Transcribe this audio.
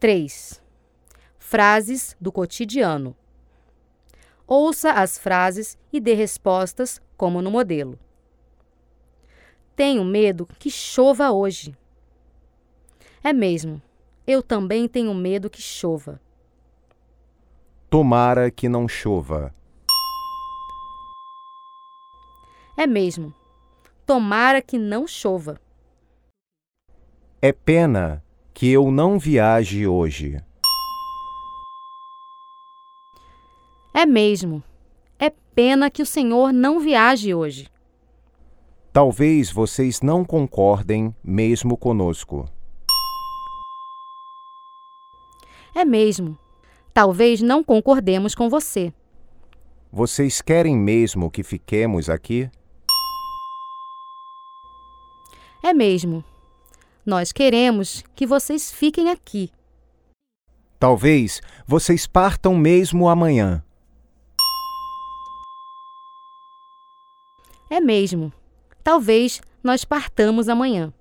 3. Frases do cotidiano. Ouça as frases e dê respostas como no modelo. Tenho medo que chova hoje. É mesmo. Eu também tenho medo que chova. Tomara que não chova. É mesmo. Tomara que não chova. É pena que eu não viaje hoje. É mesmo. É pena que o senhor não viaje hoje. Talvez vocês não concordem mesmo conosco. É mesmo. Talvez não concordemos com você. Vocês querem mesmo que fiquemos aqui? É mesmo. Nós queremos que vocês fiquem aqui. Talvez vocês partam mesmo amanhã. É mesmo. Talvez nós partamos amanhã.